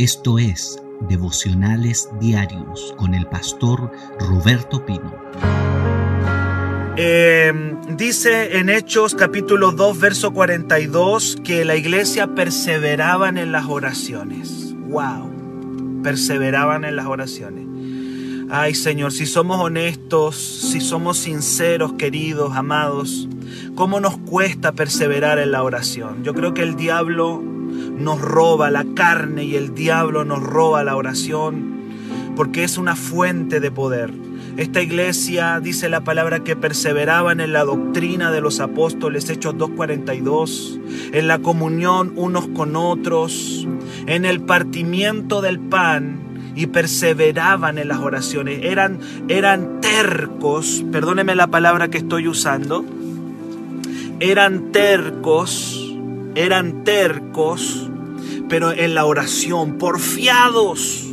Esto es Devocionales Diarios con el pastor Roberto Pino. Eh, dice en Hechos capítulo 2, verso 42 que la iglesia perseveraban en las oraciones. ¡Wow! Perseveraban en las oraciones. Ay Señor, si somos honestos, si somos sinceros, queridos, amados, ¿cómo nos cuesta perseverar en la oración? Yo creo que el diablo nos roba la carne y el diablo nos roba la oración porque es una fuente de poder. Esta iglesia dice la palabra que perseveraban en la doctrina de los apóstoles, Hechos 2.42, en la comunión unos con otros, en el partimiento del pan y perseveraban en las oraciones. Eran, eran tercos, perdóneme la palabra que estoy usando, eran tercos, eran tercos pero en la oración, porfiados.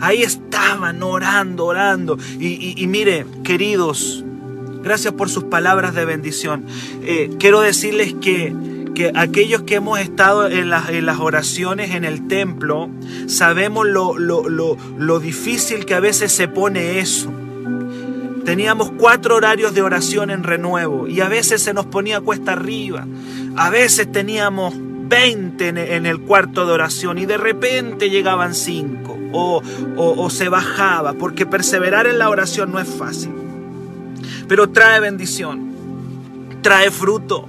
Ahí estaban orando, orando. Y, mire, queridos, gracias por sus palabras de bendición. Eh, quiero decirles que, que, aquellos que hemos estado en las, en las oraciones en el templo, sabemos lo, lo, lo, lo difícil que a veces se pone eso. Teníamos cuatro horarios de oración en renuevo y a veces se nos ponía cuesta arriba. A veces teníamos 20 en el cuarto de oración y de repente llegaban 5 o, o, se bajaba, porque perseverar en la oración no es fácil. Pero trae bendición, trae fruto.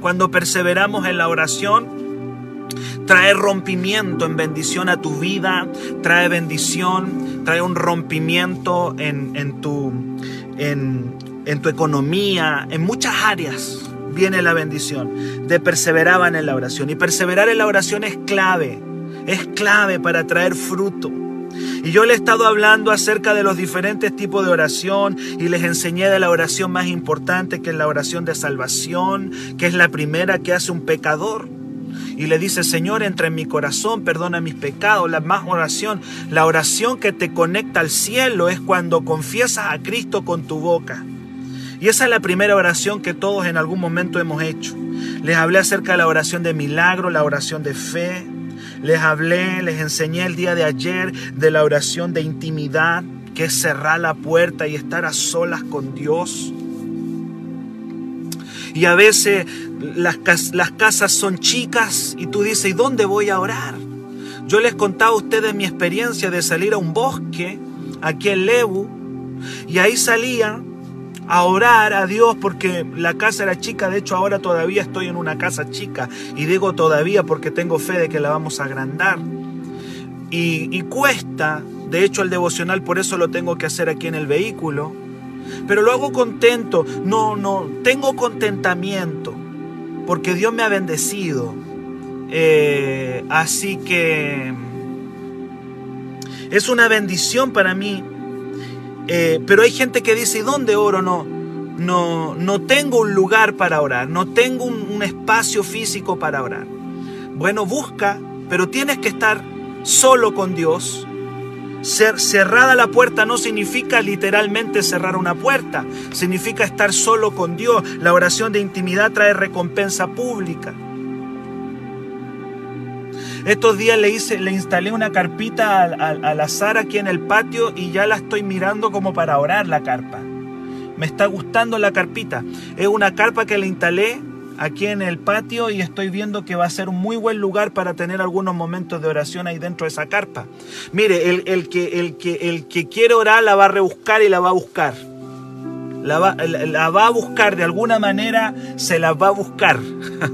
Cuando perseveramos en la oración, trae rompimiento en bendición a tu vida, trae bendición, trae un rompimiento en, en, tu, en, en tu economía, en muchas áreas viene la bendición, de perseveraban en la oración. Y perseverar en la oración es clave, es clave para traer fruto. Y yo le he estado hablando acerca de los diferentes tipos de oración y les enseñé de la oración más importante que es la oración de salvación, que es la primera que hace un pecador. Y le dice, Señor, entra en mi corazón, perdona mis pecados. La más oración, la oración que te conecta al cielo es cuando confiesas a Cristo con tu boca. Y esa es la primera oración que todos en algún momento hemos hecho. Les hablé acerca de la oración de milagro, la oración de fe. Les hablé, les enseñé el día de ayer de la oración de intimidad, que es cerrar la puerta y estar a solas con Dios. Y a veces las, casas son chicas y tú dices, ¿y dónde voy a orar? Yo les contaba a ustedes mi experiencia de salir a un bosque aquí en Lebu y ahí salía a orar a Dios porque la casa era chica. De hecho, ahora todavía estoy en una casa chica. Y digo todavía porque tengo fe de que la vamos a agrandar. Y, y cuesta. De hecho, el devocional por eso lo tengo que hacer aquí en el vehículo. Pero lo hago contento. No, no, tengo contentamiento. Porque Dios me ha bendecido. Eh, así que es una bendición para mí eh, pero hay gente que dice, ¿y dónde oro? No, no, no tengo un lugar para orar, no tengo un, espacio físico para orar. Bueno, busca, pero tienes que estar solo con Dios. Ser, cerrada la puerta no significa literalmente cerrar una puerta, significa estar solo con Dios. La oración de intimidad trae recompensa pública. Estos días le, hice, le instalé una carpita al, azar aquí en el patio y ya la estoy mirando como para orar la carpa. Me está gustando la carpita. Es una carpa que le instalé aquí en el patio y estoy viendo que va a ser un muy buen lugar para tener algunos momentos de oración ahí dentro de esa carpa. Mire, el, el, que, el, que, el que quiere orar la va a rebuscar y la va a buscar. La va, la va, a buscar de alguna manera, se la va a buscar.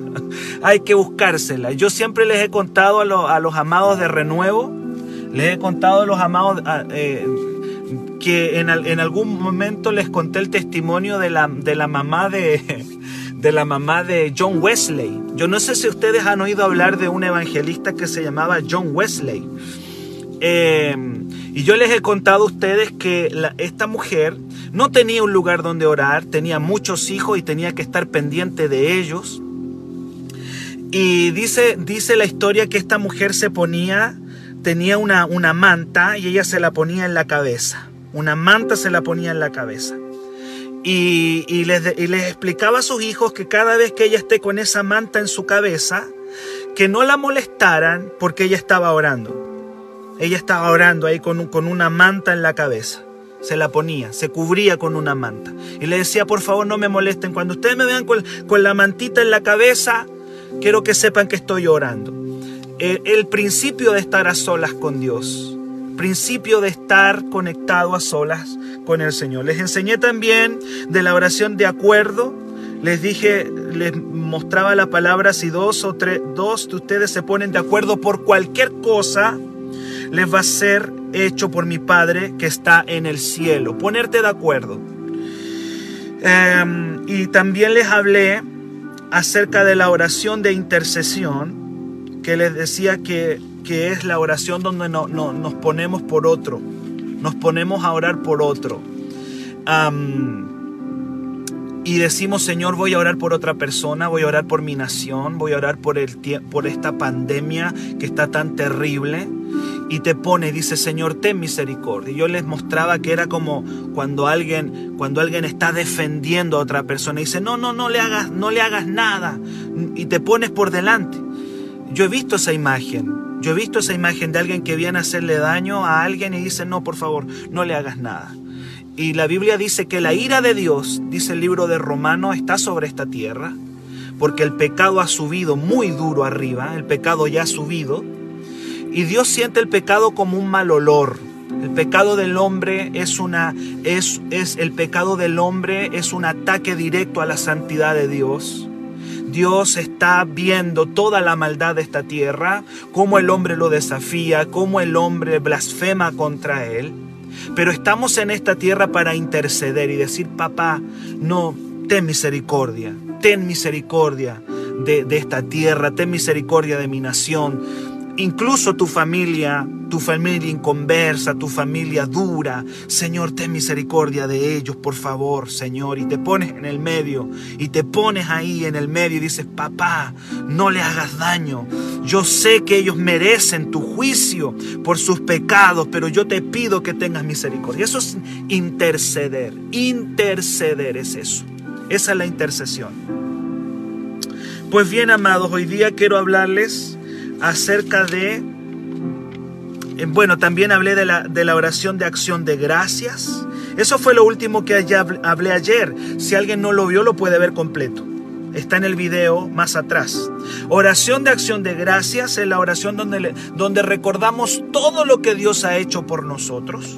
Hay que buscársela. Yo siempre les he contado a, los amados de renuevo, les he contado a los amados eh, que en, en, algún momento les conté el testimonio de la, de la mamá de, de la mamá de John Wesley. Yo no sé si ustedes han oído hablar de un evangelista que se llamaba John Wesley. Eh, y yo les he contado a ustedes que esta mujer no tenía un lugar donde orar, tenía muchos hijos y tenía que estar pendiente de ellos. Y dice, dice la historia que esta mujer se ponía, tenía una, una manta y ella se la ponía en la cabeza. Una manta se la ponía en la cabeza. Y, y, les, y les explicaba a sus hijos que cada vez que ella esté con esa manta en su cabeza, que no la molestaran porque ella estaba orando. Ella estaba orando ahí con, con una manta en la cabeza. Se la ponía, se cubría con una manta. Y le decía, por favor, no me molesten. Cuando ustedes me vean con, con la mantita en la cabeza, quiero que sepan que estoy orando. El, principio de estar a solas con Dios. Principio de estar conectado a solas con el Señor. Les enseñé también de la oración de acuerdo. Les dije, les mostraba la palabra si dos o tres, dos de ustedes se ponen de acuerdo por cualquier cosa, les va a ser hecho por mi Padre que está en el cielo. Ponerte de acuerdo. Eh, y también les hablé acerca de la oración de intercesión, que les decía que, que es la oración donde no, no, nos ponemos por otro, nos ponemos a orar por otro. Y decimos, Señor, voy a orar por otra persona, voy a orar por mi nación, voy a orar por, el, por esta pandemia que está tan terrible. Y te pone, dice, Señor, ten misericordia. Yo les mostraba que era como cuando alguien, cuando alguien está defendiendo a otra persona y dice, no, no, no le hagas, no le hagas nada. Y te pones por delante. Yo he visto esa imagen. Yo he visto esa imagen de alguien que viene a hacerle daño a alguien y dice, no, por favor, no le hagas nada. Y la Biblia dice que la ira de Dios, dice el libro de Romanos, está sobre esta tierra, porque el pecado ha subido muy duro arriba, el pecado ya ha subido, y Dios siente el pecado como un mal olor. El pecado del hombre es una es, es el pecado del hombre es un ataque directo a la santidad de Dios. Dios está viendo toda la maldad de esta tierra, cómo el hombre lo desafía, cómo el hombre blasfema contra él. Pero estamos en esta tierra para interceder y decir, papá, no, ten misericordia, ten misericordia de, esta tierra, ten misericordia de mi nación. Incluso tu familia, tu familia inconversa, tu familia dura. Señor, ten misericordia de ellos, por favor, Señor. Y te pones en el medio, y te pones ahí en el medio y dices, papá, no le hagas daño. Yo sé que ellos merecen tu juicio por sus pecados, pero yo te pido que tengas misericordia. Eso es interceder. Interceder es eso. Esa es la intercesión. Pues bien, amados, hoy día quiero hablarles acerca de, bueno, también hablé de la, de la oración de acción de gracias. Eso fue lo último que hablé ayer. Si alguien no lo vio, lo puede ver completo. Está en el video más atrás. Oración de acción de gracias es la oración donde, donde recordamos todo lo que Dios ha hecho por nosotros.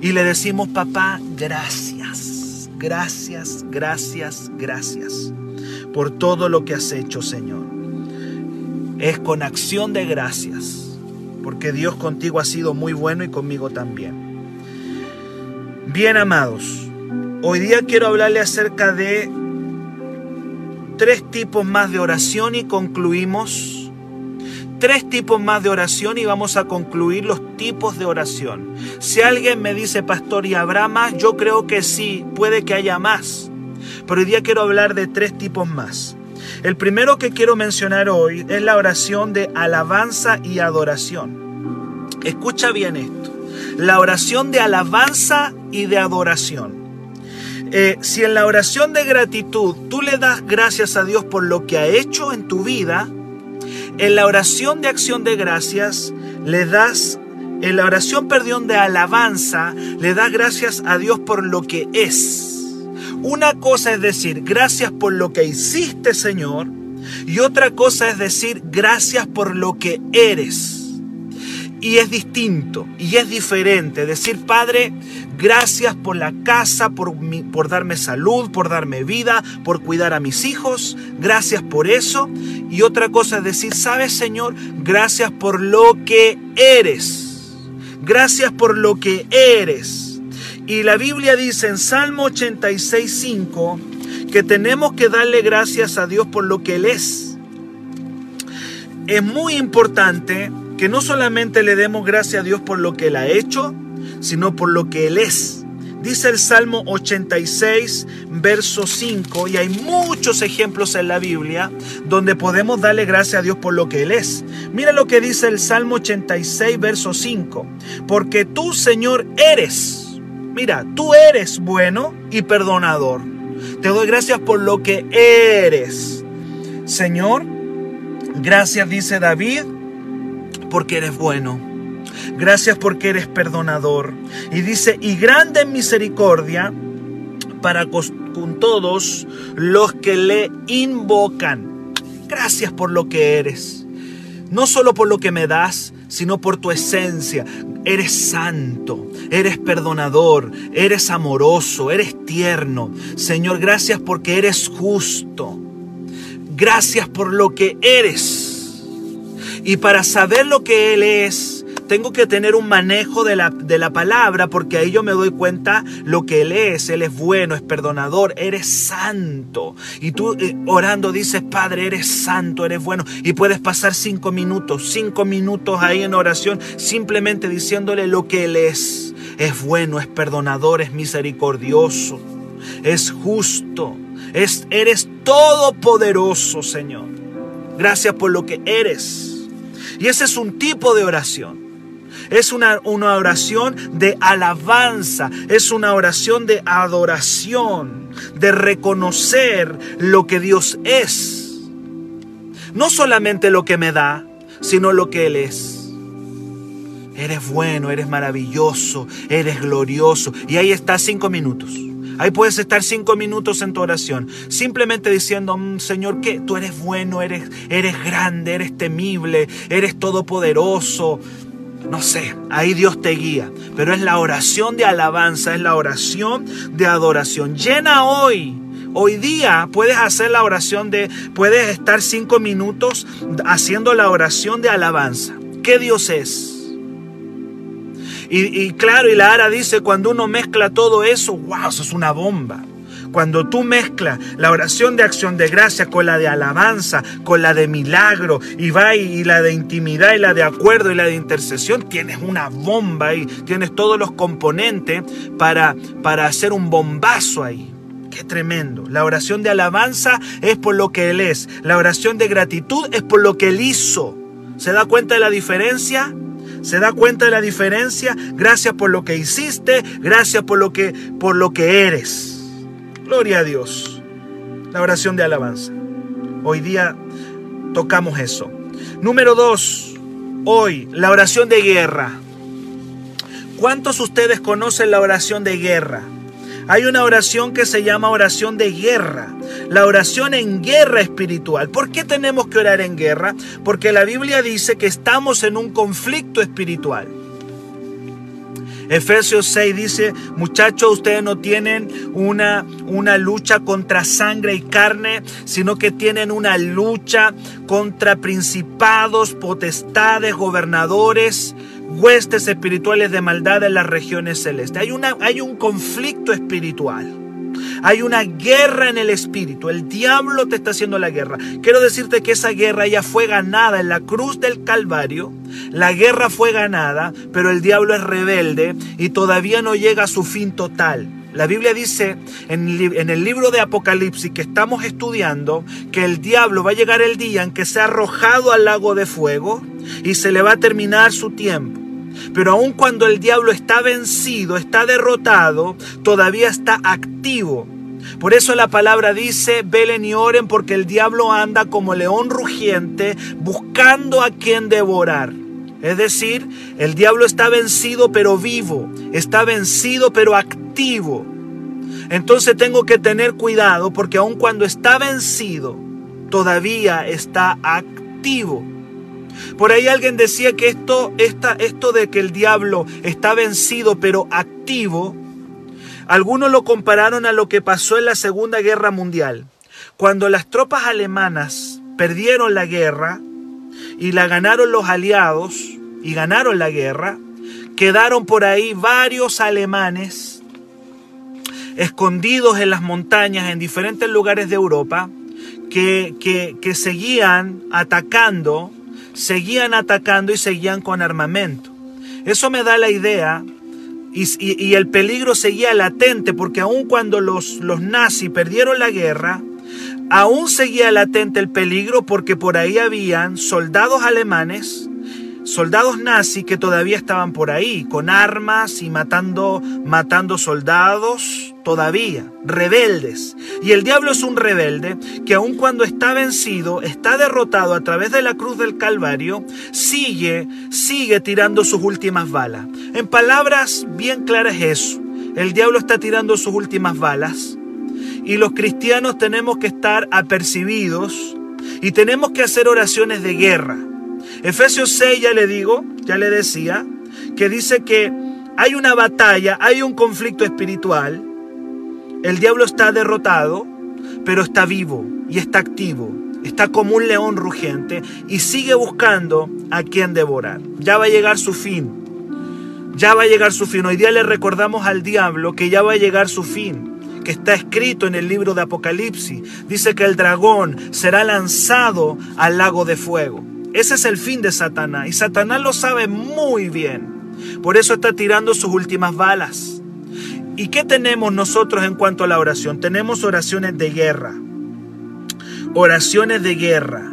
Y le decimos, papá, gracias, gracias, gracias, gracias por todo lo que has hecho, Señor es con acción de gracias, porque Dios contigo ha sido muy bueno y conmigo también. Bien amados, hoy día quiero hablarle acerca de tres tipos más de oración y concluimos. Tres tipos más de oración y vamos a concluir los tipos de oración. Si alguien me dice, pastor, ¿y habrá más? Yo creo que sí, puede que haya más. Pero hoy día quiero hablar de tres tipos más. El primero que quiero mencionar hoy es la oración de alabanza y adoración. Escucha bien esto. La oración de alabanza y de adoración. Eh, si en la oración de gratitud tú le das gracias a Dios por lo que ha hecho en tu vida, en la oración de acción de gracias le das, en la oración, perdón, de alabanza, le das gracias a Dios por lo que es. Una cosa es decir, gracias por lo que hiciste, Señor. Y otra cosa es decir, gracias por lo que eres. Y es distinto y es diferente. Decir, Padre, gracias por la casa, por, por darme salud, por darme vida, por cuidar a mis hijos. Gracias por eso. Y otra cosa es decir, sabes, Señor, gracias por lo que eres. Gracias por lo que eres. Y la Biblia dice en Salmo 86, 5 que tenemos que darle gracias a Dios por lo que Él es. Es muy importante que no solamente le demos gracias a Dios por lo que Él ha hecho, sino por lo que Él es. Dice el Salmo 86, verso 5, y hay muchos ejemplos en la Biblia donde podemos darle gracias a Dios por lo que Él es. Mira lo que dice el Salmo 86, verso 5, porque tú, Señor, eres Mira, tú eres bueno y perdonador. Te doy gracias por lo que eres. Señor, Gracias, dice David, porque eres bueno. Gracias porque eres perdonador. Y dice, y grande en misericordia para con todos los que le invocan. Gracias por lo que eres. No solo por lo que me das, sino por tu esencia. Eres santo, eres perdonador, eres amoroso, eres tierno. Señor, gracias porque eres justo. Gracias por lo que eres. Y para saber lo que Él es, tengo que tener un manejo de la, de la palabra porque ahí yo me doy cuenta lo que Él es. Él es bueno, es perdonador, eres santo. Y tú eh, orando dices, Padre, eres santo, eres bueno. Y puedes pasar cinco minutos, cinco minutos ahí en oración simplemente diciéndole lo que Él es. Es bueno, es perdonador, es misericordioso, es justo, es, eres todopoderoso, Señor. Gracias por lo que eres. Y ese es un tipo de oración. Es una, una oración de alabanza, es una oración de adoración, de reconocer lo que Dios es. No solamente lo que me da, sino lo que Él es. Eres bueno, eres maravilloso, eres glorioso. Y ahí está cinco minutos. Ahí puedes estar cinco minutos en tu oración, simplemente diciendo, mm, Señor, que tú eres bueno, eres, eres grande, eres temible, eres todopoderoso. No sé, ahí Dios te guía, pero es la oración de alabanza, es la oración de adoración. Llena hoy. Hoy día puedes hacer la oración de, puedes estar cinco minutos haciendo la oración de alabanza. ¿Qué Dios es? Y, claro, y la Ara dice, cuando uno mezcla todo eso, wow, eso es una bomba. Cuando tú mezclas la oración de acción de gracia con la de alabanza, con la de milagro, y va y, la de intimidad, y la de acuerdo, y la de intercesión, tienes una bomba ahí, tienes todos los componentes para, para hacer un bombazo ahí. Qué tremendo. La oración de alabanza es por lo que Él es. La oración de gratitud es por lo que Él hizo. ¿Se da cuenta de la diferencia? ¿Se da cuenta de la diferencia? Gracias por lo que hiciste, gracias por lo que, por lo que eres. Gloria a Dios. La oración de alabanza. Hoy día tocamos eso. Número dos, hoy, la oración de guerra. ¿Cuántos ustedes conocen la oración de guerra? Hay una oración que se llama oración de guerra, la oración en guerra espiritual. ¿Por qué tenemos que orar en guerra? Porque la Biblia dice que estamos en un conflicto espiritual. Efesios 6 dice, muchachos, ustedes no tienen una, una lucha contra sangre y carne, sino que tienen una lucha contra principados, potestades, gobernadores, huestes espirituales de maldad en las regiones celestes. Hay, una, hay un conflicto espiritual. Hay una guerra en el espíritu. El diablo te está haciendo la guerra. Quiero decirte que esa guerra ya fue ganada en la cruz del Calvario. La guerra fue ganada, pero el diablo es rebelde y todavía no llega a su fin total. La Biblia dice en, el libro de Apocalipsis que estamos estudiando que el diablo va a llegar el día en que sea arrojado al lago de fuego y se le va a terminar su tiempo. Pero aun cuando el diablo está vencido, está derrotado, todavía está activo. Por eso la palabra dice, velen y oren porque el diablo anda como león rugiente buscando a quien devorar. Es decir, el diablo está vencido pero vivo, está vencido pero activo. Entonces tengo que tener cuidado porque aun cuando está vencido, todavía está activo. Por ahí alguien decía que esto, esto de que el diablo está vencido pero activo, algunos lo compararon a lo que pasó en la Segunda Guerra Mundial. Cuando las tropas alemanas perdieron la guerra y la ganaron los aliados y ganaron la guerra, quedaron por ahí varios alemanes escondidos en las montañas en diferentes lugares de Europa que, que seguían atacando seguían atacando y seguían con armamento. Eso me da la idea y, el peligro seguía latente porque aun cuando los, los nazis perdieron la guerra, aún seguía latente el peligro porque por ahí habían soldados alemanes, soldados nazis que todavía estaban por ahí con armas y matando, matando soldados todavía, rebeldes. Y el diablo es un rebelde que aun cuando está vencido, está derrotado a través de la cruz del Calvario, sigue, sigue tirando sus últimas balas. En palabras bien claras es eso. El diablo está tirando sus últimas balas y los cristianos tenemos que estar apercibidos y tenemos que hacer oraciones de guerra. Efesios 6 ya le digo, ya le decía, que dice que hay una batalla, hay un conflicto espiritual, el diablo está derrotado, pero está vivo y está activo, está como un león rugiente y sigue buscando a quien devorar. Ya va a llegar su fin. Ya va a llegar su fin. Hoy día le recordamos al diablo que ya va a llegar su fin que está escrito en el libro de Apocalipsis. Dice que el dragón será lanzado al lago de fuego. Ese es el fin de Satanás y Satanás lo sabe muy bien. Por eso está tirando sus últimas balas. ¿Y qué tenemos nosotros en cuanto a la oración? Tenemos oraciones de guerra. Oraciones de guerra.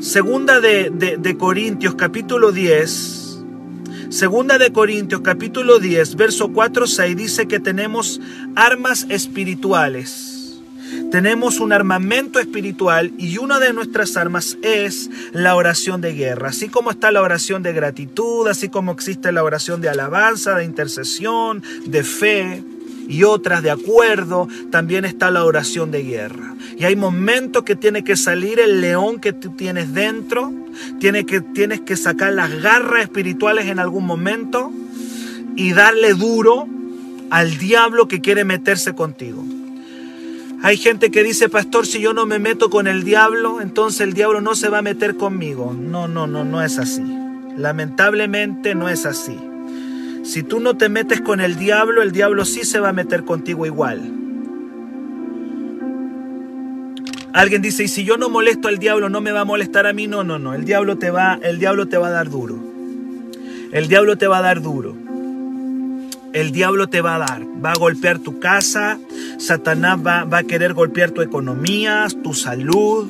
Segunda de, de, Corintios capítulo 10. Segunda de Corintios capítulo 10, verso 4, 6 dice que tenemos armas espirituales tenemos un armamento espiritual y una de nuestras armas es la oración de guerra. Así como está la oración de gratitud, así como existe la oración de alabanza, de intercesión, de fe y otras de acuerdo, también está la oración de guerra. Y hay momentos que tiene que salir el león que tú tienes dentro, tiene que, tienes que sacar las garras espirituales en algún momento y darle duro al diablo que quiere meterse contigo. Hay gente que dice, pastor, si yo no me meto con el diablo, entonces el diablo no se va a meter conmigo. No, no, no, no es así. Lamentablemente no es así. Si tú no te metes con el diablo, el diablo sí se va a meter contigo igual. Alguien dice, y si yo no molesto al diablo, no me va a molestar a mí. No, no, no. El diablo te va, el diablo te va a dar duro. El diablo te va a dar duro el diablo te va a dar. Va a golpear tu casa, Satanás va, a querer golpear tu economía, tu salud,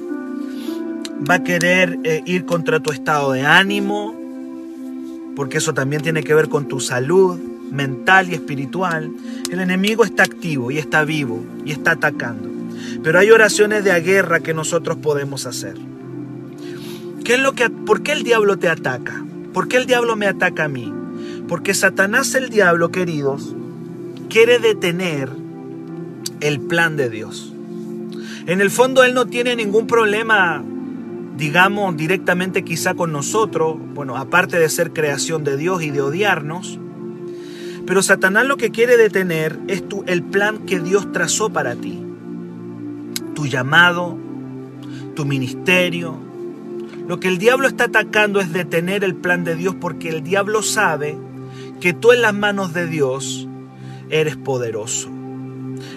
va a querer eh, ir contra tu estado de ánimo, porque eso también tiene que ver con tu salud mental y espiritual. El enemigo está activo y está vivo y está atacando. Pero hay oraciones de guerra que nosotros podemos hacer. ¿Qué es lo que, ¿Por qué el diablo te ataca? ¿Por qué el diablo me ataca a mí? Porque Satanás el diablo, queridos, quiere detener el plan de Dios. En el fondo él no tiene ningún problema, digamos, directamente quizá con nosotros, bueno, aparte de ser creación de Dios y de odiarnos, pero Satanás lo que quiere detener es el plan que Dios trazó para ti. Tu llamado, tu ministerio. Lo que el diablo está atacando es detener el plan de Dios porque el diablo sabe que tú en las manos de Dios eres poderoso.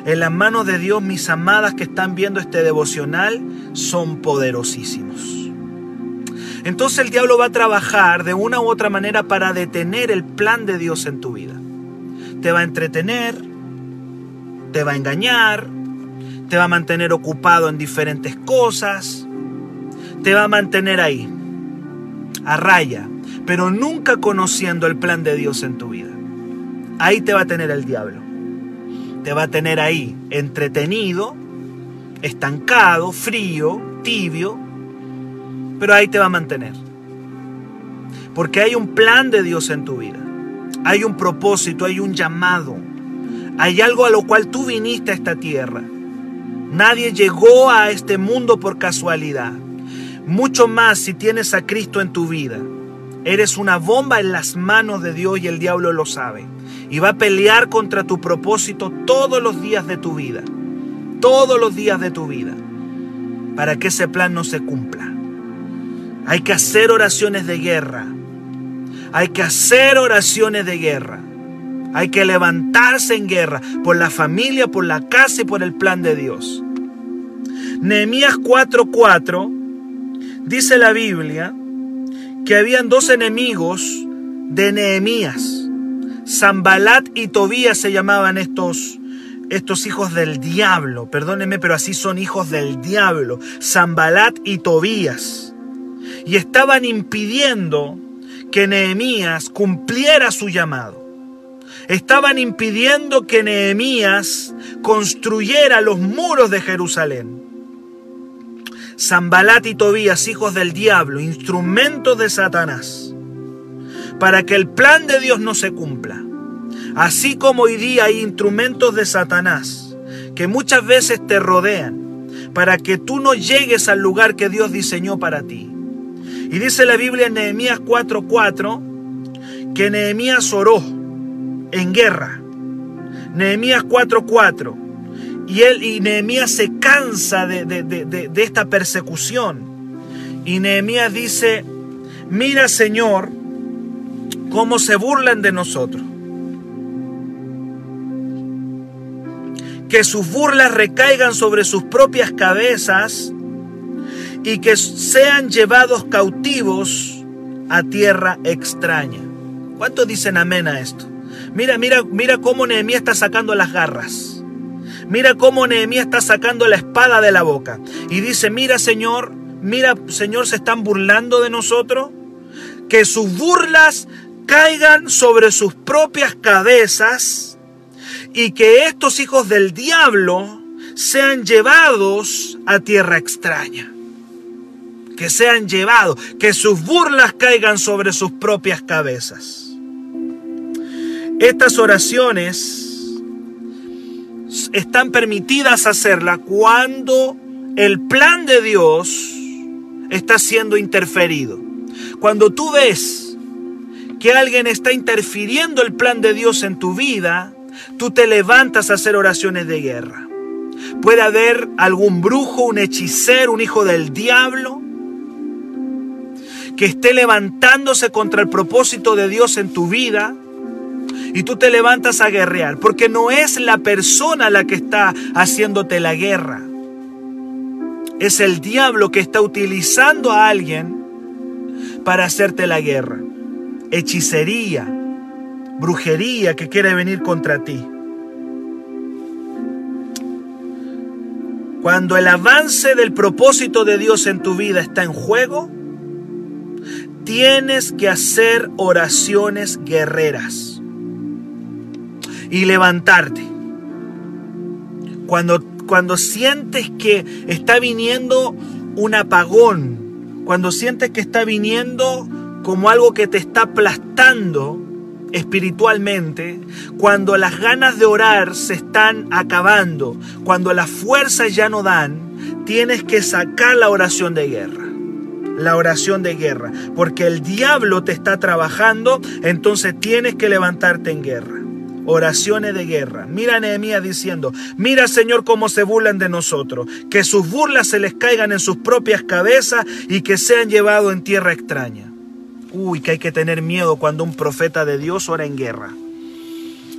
En las manos de Dios, mis amadas que están viendo este devocional, son poderosísimos. Entonces el diablo va a trabajar de una u otra manera para detener el plan de Dios en tu vida. Te va a entretener, te va a engañar, te va a mantener ocupado en diferentes cosas, te va a mantener ahí, a raya, pero nunca conociendo el plan de Dios en tu vida. Ahí te va a tener el diablo. Te va a tener ahí entretenido, estancado, frío, tibio, pero ahí te va a mantener. Porque hay un plan de Dios en tu vida. Hay un propósito, hay un llamado. Hay algo a lo cual tú viniste a esta tierra. Nadie llegó a este mundo por casualidad. Mucho más si tienes a Cristo en tu vida. Eres una bomba en las manos de Dios y el diablo lo sabe. Y va a pelear contra tu propósito todos los días de tu vida. Todos los días de tu vida. Para que ese plan no se cumpla. Hay que hacer oraciones de guerra. Hay que hacer oraciones de guerra. Hay que levantarse en guerra por la familia, por la casa y por el plan de Dios. Nehemías 4:4 dice la Biblia que habían dos enemigos de Nehemías. Zambalat y Tobías se llamaban estos, estos hijos del diablo. Perdónenme, pero así son hijos del diablo. Zambalat y Tobías. Y estaban impidiendo que Nehemías cumpliera su llamado. estaban impidiendo que Nehemías construyera los muros de Jerusalén. Zambalat y Tobías, hijos del diablo, instrumentos de Satanás, para que el plan de Dios no se cumpla. Así como hoy día hay instrumentos de Satanás que muchas veces te rodean para que tú no llegues al lugar que Dios diseñó para ti. Y dice la Biblia en Nehemías 4:4 que Nehemías oró en guerra. Nehemías 4:4. Y él y Nehemías se cansa de, de esta persecución. Y Nehemías dice, mira Señor, cómo se burlan de nosotros. Que sus burlas recaigan sobre sus propias cabezas y que sean llevados cautivos a tierra extraña. ¿Cuántos dicen amén a esto? Mira, mira, mira cómo Nehemías está sacando las garras. Mira cómo Nehemías está sacando la espada de la boca. Y dice, mira Señor, mira Señor, se están burlando de nosotros. Que sus burlas caigan sobre sus propias cabezas y que estos hijos del diablo sean llevados a tierra extraña que sean llevados, que sus burlas caigan sobre sus propias cabezas. Estas oraciones están permitidas hacerla cuando el plan de Dios está siendo interferido. Cuando tú ves que alguien está interfiriendo el plan de Dios en tu vida, tú te levantas a hacer oraciones de guerra. Puede haber algún brujo, un hechicero, un hijo del diablo, que esté levantándose contra el propósito de Dios en tu vida y tú te levantas a guerrear, porque no es la persona la que está haciéndote la guerra. Es el diablo que está utilizando a alguien para hacerte la guerra. Hechicería, brujería que quiere venir contra ti. Cuando el avance del propósito de Dios en tu vida está en juego, tienes que hacer oraciones guerreras y levantarte. Cuando, cuando sientes que está viniendo un apagón, cuando sientes que está viniendo como algo que te está aplastando espiritualmente, cuando las ganas de orar se están acabando, cuando las fuerzas ya no dan, tienes que sacar la oración de guerra la oración de guerra, porque el diablo te está trabajando, entonces tienes que levantarte en guerra. Oraciones de guerra. Mira a Nehemías diciendo, mira Señor cómo se burlan de nosotros, que sus burlas se les caigan en sus propias cabezas y que sean llevados en tierra extraña. Uy, que hay que tener miedo cuando un profeta de Dios ora en guerra.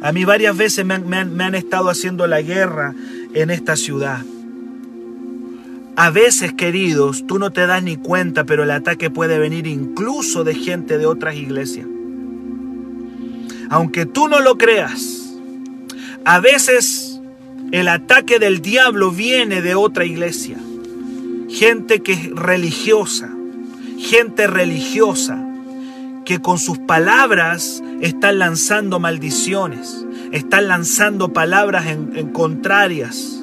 A mí varias veces me han, me han estado haciendo la guerra en esta ciudad. A veces, queridos, tú no te das ni cuenta, pero el ataque puede venir incluso de gente de otras iglesias. Aunque tú no lo creas, a veces el ataque del diablo viene de otra iglesia. Gente que es religiosa, gente religiosa, que con sus palabras están lanzando maldiciones, están lanzando palabras en, contrarias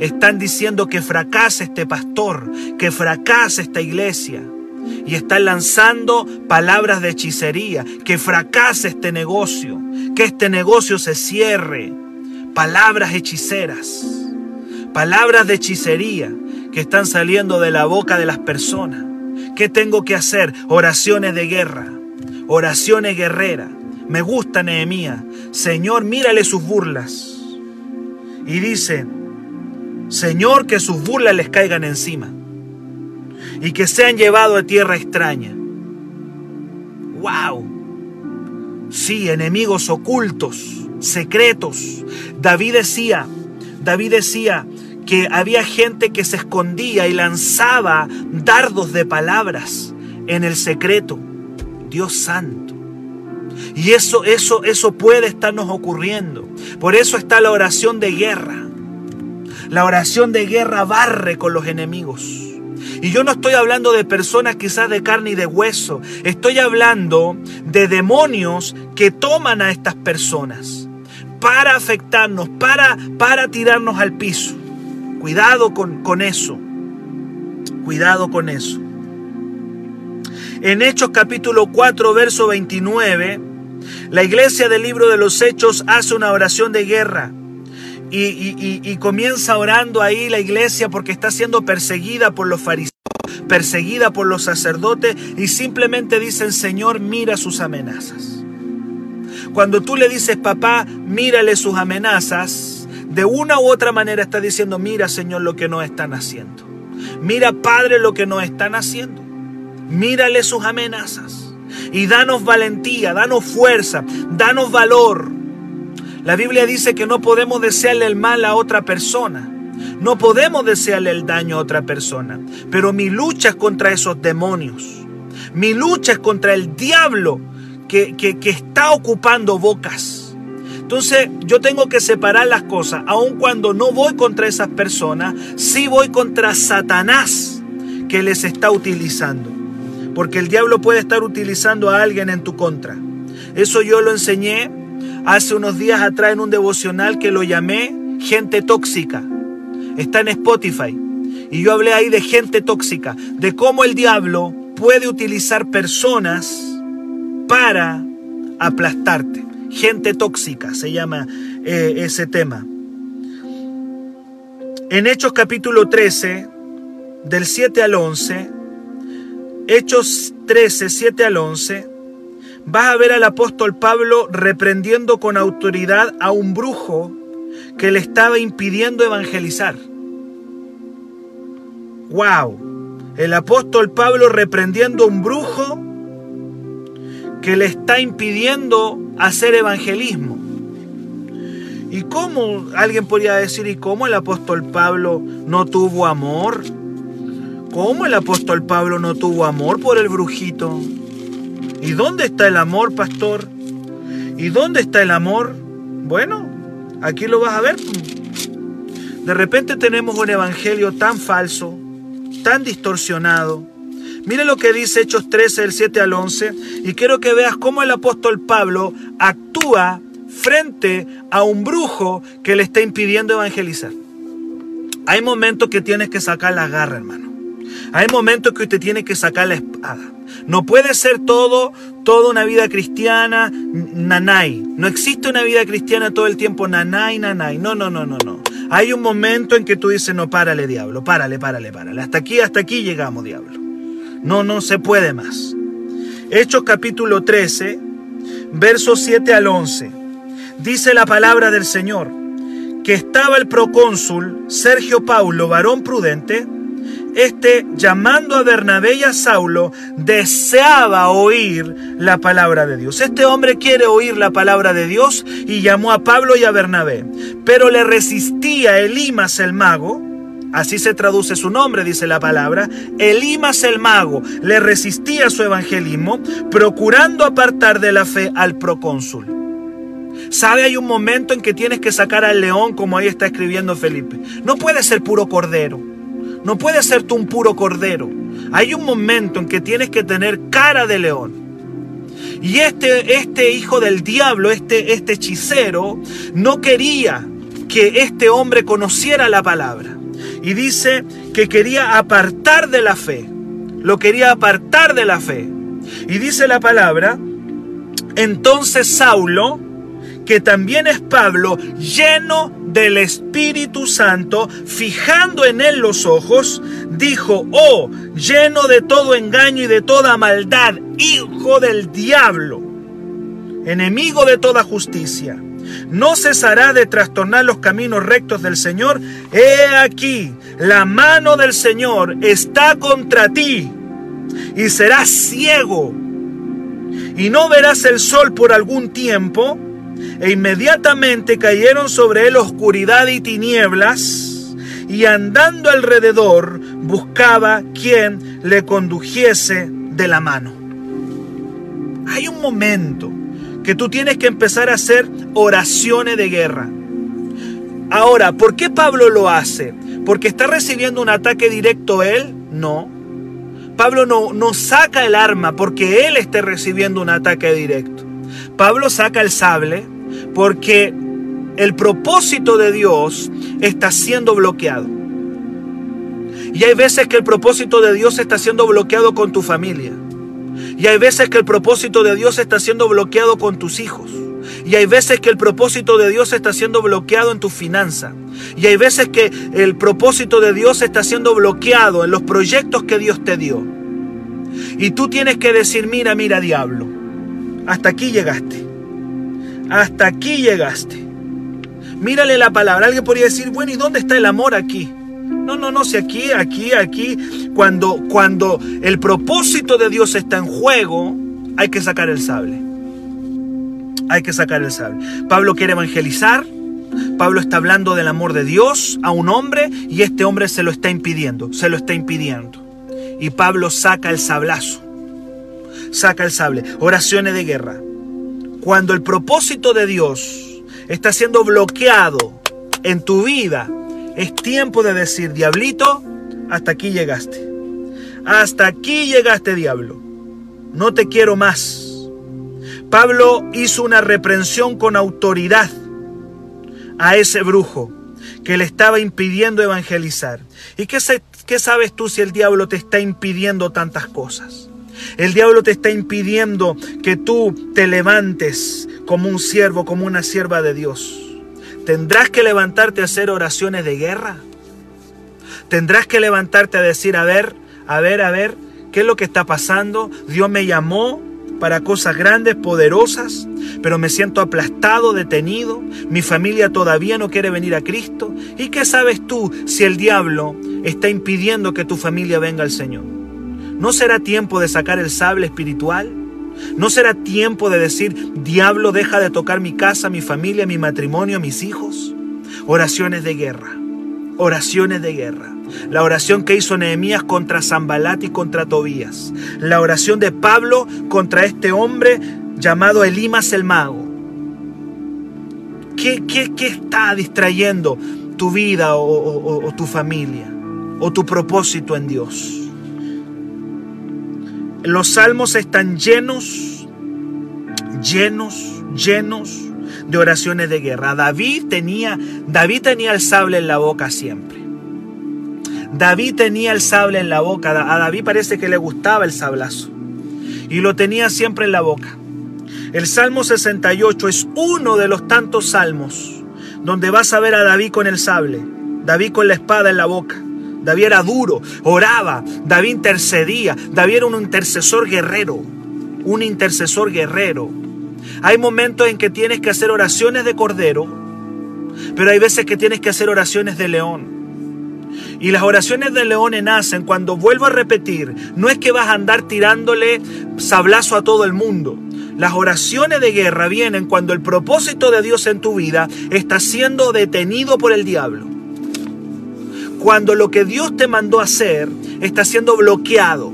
están diciendo que fracase este pastor, que fracase esta iglesia. Y están lanzando palabras de hechicería, que fracase este negocio, que este negocio se cierre. Palabras hechiceras, palabras de hechicería que están saliendo de la boca de las personas. ¿Qué tengo que hacer? Oraciones de guerra, oraciones guerreras. Me gusta Nehemías. Señor, mírale sus burlas. Y dice, Señor, que sus burlas les caigan encima y que sean llevados a tierra extraña. ¡Wow! Sí, enemigos ocultos, secretos. David decía, David decía que había gente que se escondía y lanzaba dardos de palabras en el secreto. Dios santo. Y eso, eso, eso puede estarnos ocurriendo. Por eso está la oración de guerra. La oración de guerra barre con los enemigos. Y yo no estoy hablando de personas quizás de carne y de hueso. Estoy hablando de demonios que toman a estas personas. para afectarnos, para, para tirarnos al piso. Cuidado con, con eso. Cuidado con eso. En Hechos capítulo 4, verso 29, la iglesia del libro de los Hechos hace una oración de guerra. Y, comienza orando ahí la iglesia porque está siendo perseguida por los fariseos, perseguida por los sacerdotes y simplemente dicen, Señor, mira sus amenazas. Cuando tú le dices, papá, mírale sus amenazas, de una u otra manera está diciendo, mira Señor lo que nos están haciendo. Mira Padre lo que nos están haciendo. Mírale sus amenazas. Y danos valentía, danos fuerza, danos valor. La Biblia dice que no podemos desearle el mal a otra persona. No podemos desearle el daño a otra persona. Pero mi lucha es contra esos demonios. Mi lucha es contra el diablo que, que, está ocupando bocas. Entonces yo tengo que separar las cosas. Aun cuando no voy contra esas personas, sí voy contra Satanás que les está utilizando. Porque el diablo puede estar utilizando a alguien en tu contra. Eso yo lo enseñé hace unos días atrás en un devocional que lo llamé gente tóxica. Está en Spotify. Y yo hablé ahí de gente tóxica, de cómo el diablo puede utilizar personas para aplastarte. Gente tóxica se llama eh, ese tema. En Hechos capítulo 13, del 7 al 11, Hechos 13, 7 al 11, vas a ver al apóstol Pablo reprendiendo con autoridad a un brujo que le estaba impidiendo evangelizar. ¡Wow! El apóstol Pablo reprendiendo a un brujo que le está impidiendo hacer evangelismo. ¿Y cómo alguien podría decir, ¿y cómo el apóstol Pablo no tuvo amor? ¿Cómo el apóstol Pablo no tuvo amor por el brujito? ¿Y dónde está el amor, pastor? ¿Y dónde está el amor? Bueno, aquí lo vas a ver. De repente tenemos un evangelio tan falso, tan distorsionado, Mire lo que dice Hechos 13, del 7 al 11, y quiero que veas cómo el apóstol Pablo actúa frente a un brujo que le está impidiendo evangelizar. Hay momentos que tienes que sacar la garra, hermano. Hay momentos que usted tiene que sacar la espada. No puede ser todo, toda una vida cristiana, nanay. No existe una vida cristiana todo el tiempo, nanay, nanay. No, no, no, no, no. Hay un momento en que tú dices, no, párale, diablo, párale, párale, párale. Hasta aquí, hasta aquí llegamos, diablo. No, no se puede más. Hechos capítulo 13, versos 7 al 11. Dice la palabra del Señor que estaba el procónsul Sergio Paulo, varón prudente, este llamando a Bernabé y a Saulo, deseaba oír la palabra de Dios. Este hombre quiere oír la palabra de Dios y llamó a Pablo y a Bernabé, pero le resistía Elimas el mago, Así se traduce su nombre, dice la palabra. Elimas el mago le resistía su evangelismo, procurando apartar de la fe al procónsul. ¿Sabe? Hay un momento en que tienes que sacar al león, como ahí está escribiendo Felipe. No puede ser puro cordero. No puede ser tú un puro cordero. Hay un momento en que tienes que tener cara de león. Y este, este hijo del diablo, este, este hechicero, no quería que este hombre conociera la palabra y dice que quería apartar de la fe. Lo quería apartar de la fe. Y dice la palabra, entonces Saulo, que también es Pablo, lleno del Espíritu Santo, fijando en él los ojos, dijo, oh, lleno de todo engaño y de toda maldad, hijo del diablo, enemigo de toda justicia no cesará de trastornar los caminos rectos del Señor. He aquí, la mano del Señor está contra ti y serás ciego y no verás el sol por algún tiempo. E inmediatamente cayeron sobre él oscuridad y tinieblas, y andando alrededor buscaba quien le condujese de la mano. Hay un momento que tú tienes que empezar a hacer oraciones de guerra. Ahora, ¿por qué Pablo lo hace? ¿Porque está recibiendo un ataque directo él? No. Pablo no, no saca el arma porque él esté recibiendo un ataque directo. Pablo saca el sable porque el propósito de Dios está siendo bloqueado. Y hay veces que el propósito de Dios está siendo bloqueado con tu familia. Y hay veces que el propósito de Dios está siendo bloqueado con tus hijos. Y hay veces que el propósito de Dios está siendo bloqueado en tu finanza. Y hay veces que el propósito de Dios está siendo bloqueado en los proyectos que Dios te dio. Y tú tienes que decir, mira, mira, diablo, hasta aquí llegaste. Hasta aquí llegaste. Mírale la palabra. Alguien podría decir, bueno, ¿y dónde está el amor aquí? No, no, no, si aquí, aquí, aquí, cuando, cuando el propósito de Dios está en juego, hay que sacar el sable. Hay que sacar el sable. Pablo quiere evangelizar. Pablo está hablando del amor de Dios a un hombre y este hombre se lo está impidiendo, se lo está impidiendo. Y Pablo saca el sablazo. Saca el sable. Oraciones de guerra. Cuando el propósito de Dios está siendo bloqueado en tu vida, es tiempo de decir, diablito, hasta aquí llegaste. Hasta aquí llegaste, diablo. No te quiero más. Pablo hizo una reprensión con autoridad a ese brujo que le estaba impidiendo evangelizar. ¿Y qué, qué sabes tú si el diablo te está impidiendo tantas cosas? El diablo te está impidiendo que tú te levantes como un siervo, como una sierva de Dios. Tendrás que levantarte a hacer oraciones de guerra. Tendrás que levantarte a decir, a ver, a ver, a ver, ¿qué es lo que está pasando? Dios me llamó para cosas grandes, poderosas, pero me siento aplastado, detenido. Mi familia todavía no quiere venir a Cristo. ¿Y qué sabes tú si el diablo está impidiendo que tu familia venga al Señor? ¿No será tiempo de sacar el sable espiritual? ¿No será tiempo de decir, diablo, deja de tocar mi casa, mi familia, mi matrimonio, mis hijos? Oraciones de guerra, oraciones de guerra. La oración que hizo Nehemías contra Zambalat y contra Tobías. La oración de Pablo contra este hombre llamado Elimas el mago. ¿Qué, qué, qué está distrayendo tu vida o, o tu familia? ¿O tu propósito en Dios? Los salmos están llenos, llenos, llenos de oraciones de guerra. David tenía, David tenía el sable en la boca siempre. David tenía el sable en la boca. A David parece que le gustaba el sablazo. Y lo tenía siempre en la boca. El Salmo 68 es uno de los tantos salmos donde vas a ver a David con el sable, David con la espada en la boca. David era duro, oraba, David intercedía, David era un intercesor guerrero, un intercesor guerrero. Hay momentos en que tienes que hacer oraciones de cordero, pero hay veces que tienes que hacer oraciones de león. Y las oraciones de leones nacen cuando vuelvo a repetir, no es que vas a andar tirándole sablazo a todo el mundo. Las oraciones de guerra vienen cuando el propósito de Dios en tu vida está siendo detenido por el diablo cuando lo que Dios te mandó hacer está siendo bloqueado,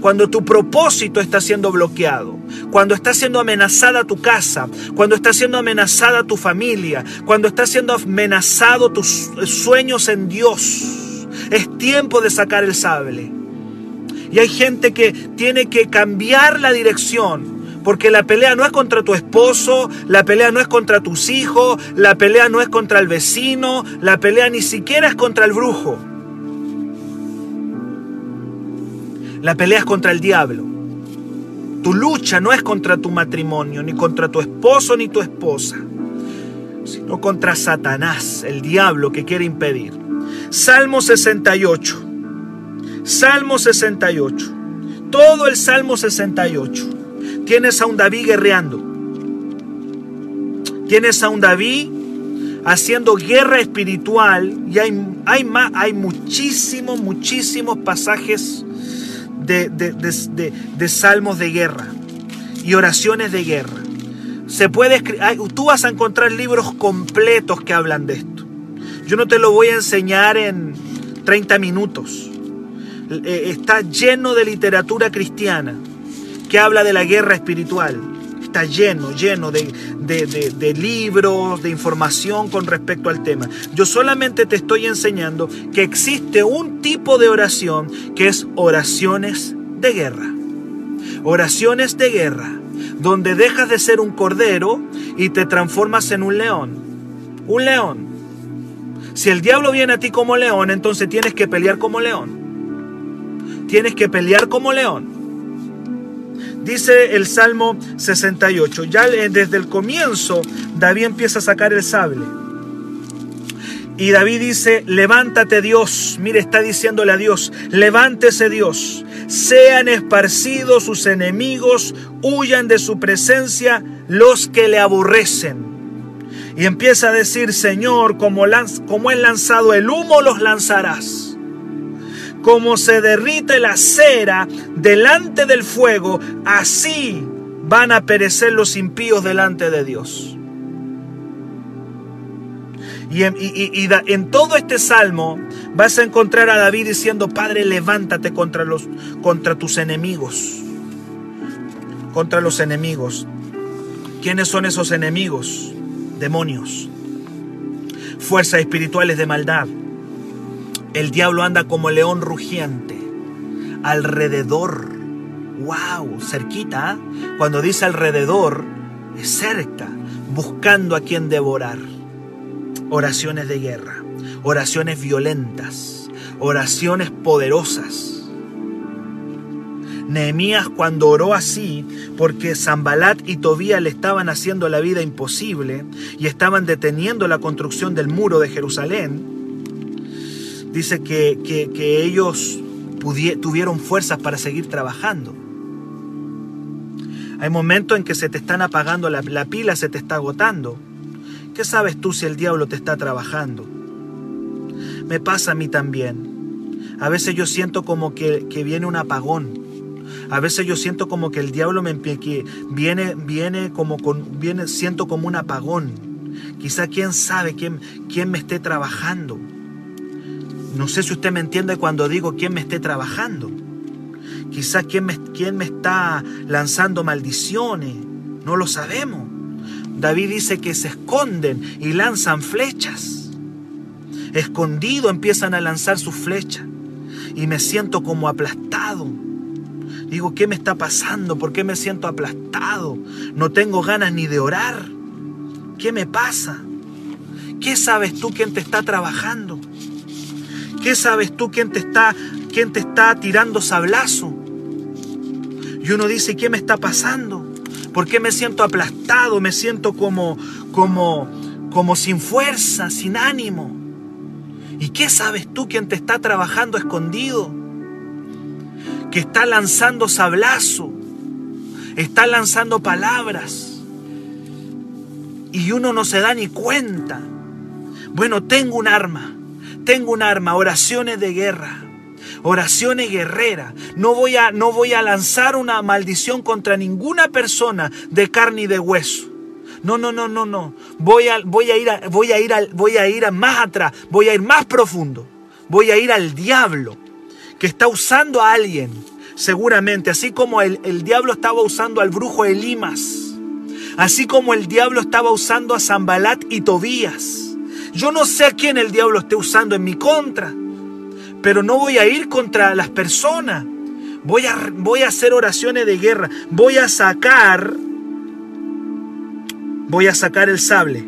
cuando tu propósito está siendo bloqueado, cuando está siendo amenazada tu casa, cuando está siendo amenazada tu familia, cuando está siendo amenazado tus sueños en Dios. Es tiempo de sacar el sable. Y hay gente que tiene que cambiar la dirección porque la pelea no es contra tu esposo, la pelea no es contra tus hijos, la pelea no es contra el vecino, la pelea ni siquiera es contra el brujo. La pelea es contra el diablo. Tu lucha no es contra tu matrimonio, ni contra tu esposo ni tu esposa, sino contra Satanás, el diablo que quiere impedir. Salmo 68. Salmo 68. Todo el Salmo 68 Tienes a un David guerreando. Tienes a un David haciendo guerra espiritual y hay, hay, más, hay muchísimos, muchísimos pasajes de, de, salmos de guerra y oraciones de guerra. Se puede tú vas a encontrar libros completos que hablan de esto. Yo no te lo voy a enseñar en 30 minutos. Eh, está lleno de literatura cristiana que habla de la guerra espiritual. Está lleno, lleno de, de, libros, de información con respecto al tema. Yo solamente te estoy enseñando que existe un tipo de oración que es oraciones de guerra. Oraciones de guerra, donde dejas de ser un cordero y te transformas en un león. Un león. Si el diablo viene a ti como león, entonces tienes que pelear como león. Tienes que pelear como león. Dice el Salmo 68, ya desde el comienzo David empieza a sacar el sable. Y David dice, levántate Dios, mire, está diciéndole a Dios, levántese Dios, sean esparcidos sus enemigos, huyan de su presencia los que le aborrecen. Y empieza a decir, Señor, como, como he lanzado el humo, los lanzarás como se derrite la cera delante del fuego, así van a perecer los impíos delante de Dios. Y en, todo este salmo vas a encontrar a David diciendo, Padre, levántate contra, los, contra tus enemigos. Contra los enemigos. ¿Quiénes son esos enemigos? Demonios. Fuerzas espirituales de maldad el diablo anda como león rugiente, alrededor. ¡Wow! Cerquita. ¿eh? Cuando dice alrededor, es cerca, buscando a quien devorar. Oraciones de guerra, oraciones violentas, oraciones poderosas. Nehemías cuando oró así, porque Zambalat y Tobía le estaban haciendo la vida imposible y estaban deteniendo la construcción del muro de Jerusalén, dice que, ellos tuvieron fuerzas para seguir trabajando. Hay momentos en que se te están apagando, la, pila se te está agotando. ¿Qué sabes tú si el diablo te está trabajando? Me pasa a mí también. A veces yo siento como que, viene un apagón. A veces yo siento como que el diablo me que viene, viene como con, viene, siento como un apagón. Quizá quién sabe quién, quién me esté trabajando. No sé si usted me entiende cuando digo quién me esté trabajando. Quizás quién me, quién me está lanzando maldiciones. No lo sabemos. David dice que se esconden y lanzan flechas. Escondido empiezan a lanzar sus flechas. Y me siento como aplastado. Digo, ¿qué me está pasando? ¿Por qué me siento aplastado? No tengo ganas ni de orar. ¿Qué me pasa? ¿Qué sabes tú quién te está trabajando? ¿Qué sabes tú quién te está, quién te está tirando sablazo? Y uno dice, ¿qué me está pasando? ¿Por qué me siento aplastado? Me siento como, como, como sin fuerza, sin ánimo. ¿Y qué sabes tú quién te está trabajando escondido? Que está lanzando sablazo, está lanzando palabras. Y uno no se da ni cuenta. Bueno, tengo un arma tengo un arma, oraciones de guerra, oraciones guerreras. No voy a, no voy a lanzar una maldición contra ninguna persona de carne y de hueso. No, no, no, no, no. Voy a, voy a ir, a, voy a ir, voy a ir más atrás. Voy a ir más profundo. Voy a ir al diablo que está usando a alguien, seguramente, así como el, el diablo estaba usando al brujo Elimas, así como el diablo estaba usando a Zambalat y Tobías yo no sé a quién el diablo esté usando en mi contra, pero no voy a ir contra las personas. Voy a, voy a hacer oraciones de guerra. Voy a sacar, voy a sacar el sable.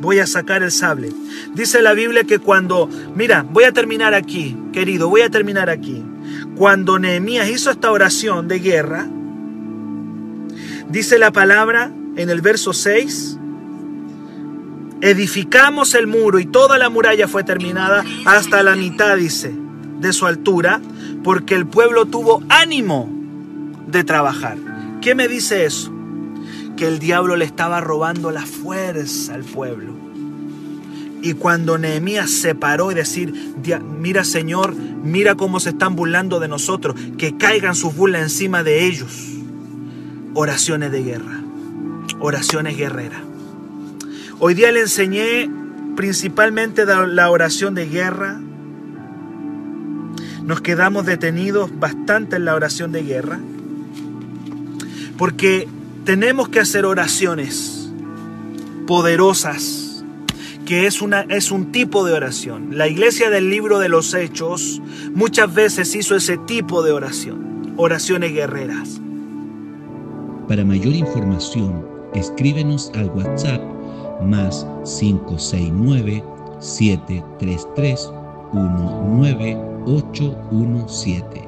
Voy a sacar el sable. Dice la Biblia que cuando, mira, voy a terminar aquí, querido, voy a terminar aquí. Cuando Nehemías hizo esta oración de guerra, dice la palabra en el verso 6, edificamos el muro y toda la muralla fue terminada hasta la mitad, dice, de su altura, porque el pueblo tuvo ánimo de trabajar. ¿Qué me dice eso? Que el diablo le estaba robando la fuerza al pueblo. Y cuando Nehemías se paró y decir, mira Señor, mira cómo se están burlando de nosotros, que caigan sus burlas encima de ellos. Oraciones de guerra, oraciones guerreras. Hoy día le enseñé principalmente la oración de guerra. Nos quedamos detenidos bastante en la oración de guerra. Porque tenemos que hacer oraciones poderosas, que es, una, es un tipo de oración. La iglesia del libro de los hechos muchas veces hizo ese tipo de oración, oraciones guerreras. Para mayor información, escríbenos al WhatsApp más 569 733 19817.